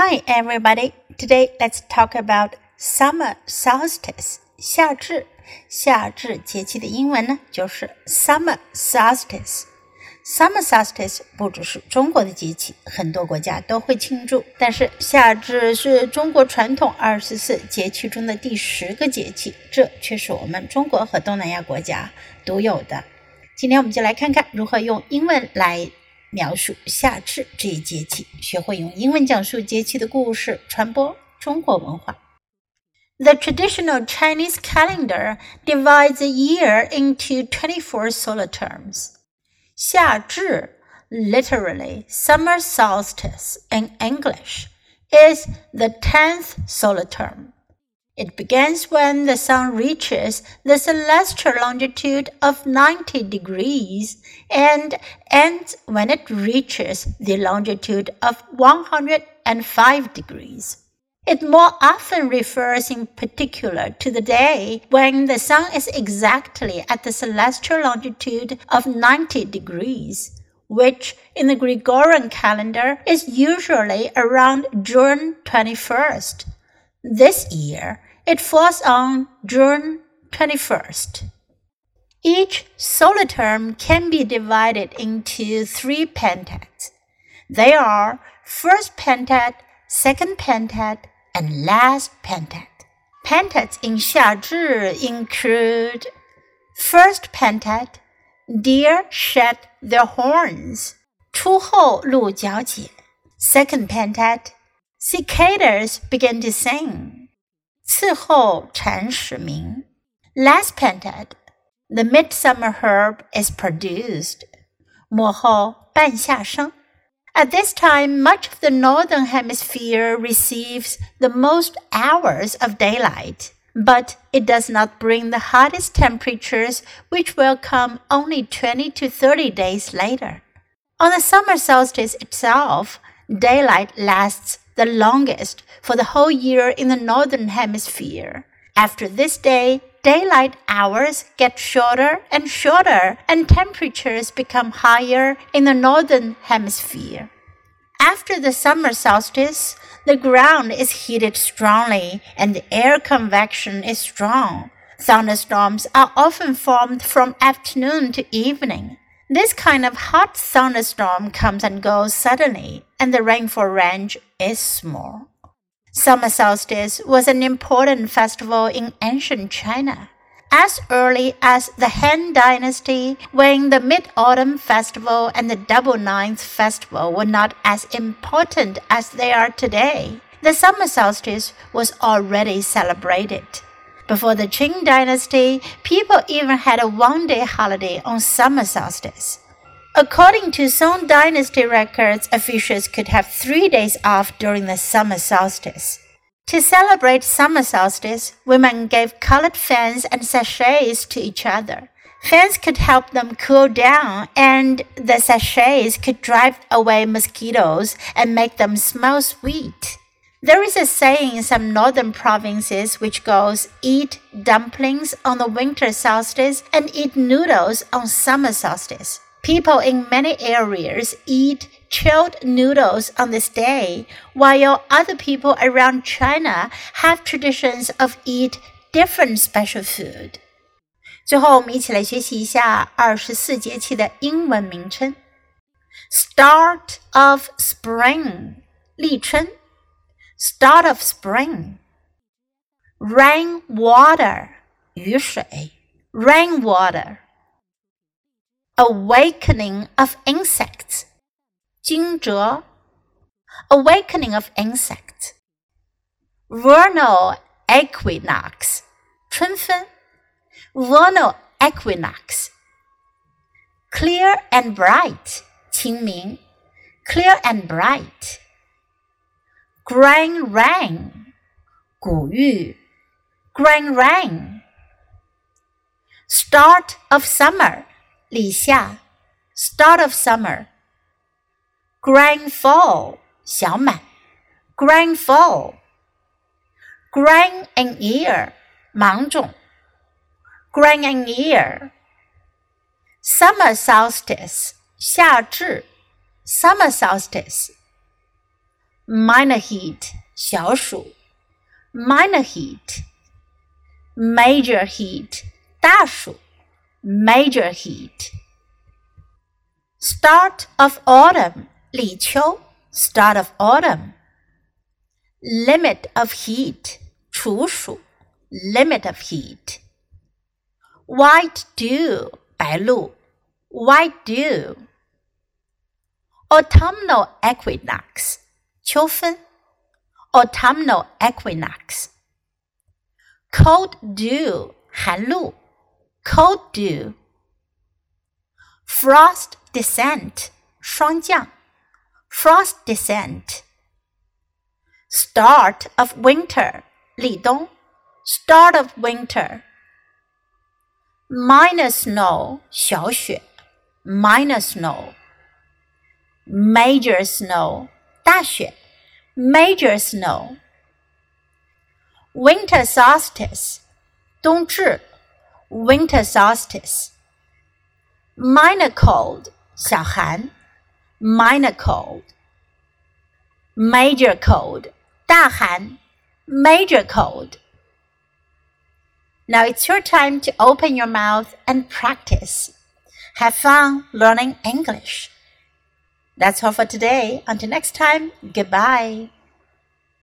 Hi, everybody. Today, let's talk about summer solstice. 夏至，夏至节气的英文呢，就是 summer solstice。Summer solstice 不只是中国的节气，很多国家都会庆祝。但是夏至是中国传统二十四节气中的第十个节气，这却是我们中国和东南亚国家独有的。今天我们就来看看如何用英文来。描述夏至这一节气，学会用英文讲述节气的故事，传播中国文化。The traditional Chinese calendar divides the year into 24 solar terms. 夏至, literally summer solstice in English, is the 10th solar term. It begins when the sun reaches the celestial longitude of 90 degrees and ends when it reaches the longitude of 105 degrees. It more often refers in particular to the day when the sun is exactly at the celestial longitude of 90 degrees, which in the Gregorian calendar is usually around June 21st. This year, it falls on June 21st. Each solar term can be divided into three pentads. They are first pentad, second pentad, and last pentad. Pentads in Xiazhi include first pentad, deer shed their horns, 初候鹿角解. Second pentad, cicadas begin to sing. 次候蝉始鸣。Last pentad, the midsummer herb is produced. 末候半夏生。At this time, much of the northern hemisphere receives the most hours of daylight, but it does not bring the hottest temperatures, which will come only 20 to 30 days later. On the summer solstice itself, daylight lasts the longest for the whole year in the northern hemisphere. After this day, daylight hours get shorter and shorter, and temperatures become higher in the northern hemisphere. After the summer solstice, the ground is heated strongly and the air convection is strong. Thunderstorms are often formed from afternoon to evening. This kind of hot thunderstorm comes and goes suddenly, and the rainfall range is small. Summer solstice was an important festival in ancient China. As early as the Han Dynasty, when the Mid Autumn Festival and the Double Ninth Festival were not as important as they are today, the summer solstice was already celebrated. Before the Qing dynasty, people even had a one day holiday on summer solstice. According to Song dynasty records, officials could have three days off during the summer solstice. To celebrate summer solstice, women gave colored fans and sachets to each other. Fans could help them cool down, and the sachets could drive away mosquitoes and make them smell sweet. There is a saying in some northern provinces which goes, eat dumplings on the winter solstice and eat noodles on summer solstice. People in many areas eat chilled noodles on this day, while other people around China have traditions of eat different special food. 最后，我们一起来学习一下二十四节气的英文名称。Start of spring，立春。start of spring. Rain water, 雨水 rain water. Awakening of Insects. 惊蛰 Awakening of Insects. Vernal Equinox. 春分 Vernal Equinox. Clear and bright. 清明 Clear and bright. Grain rain. 谷雨 Grain rain. Start of summer. 立夏，Start of Summer。Grain Full，小满，Grain Full。Grain in Ear，芒种，Grain in Ear。Summer Solstice，夏至，Summer Solstice。Minor Heat，小暑，Minor Heat。Major Heat，大暑。major heat. Start of autumn, Li start of autumn. Limit of heat, Chu Shu, limit of heat. White dew, Bai white dew. Autumnal equinox, Qiu Fen, autumnal equinox. Cold dew, Han ，cold dew。frost descent 霜降，frost descent。start of winter 立冬，start of winter。minor snow 小雪，minor snow。major snow 大雪，major snow。winter solstice 冬至 ，winter solstice。minor cold 小寒，minor cold。major cold 大寒，major cold。Now it's your time to open your mouth and practice. Have fun learning English. That's all for today. Until next time, goodbye.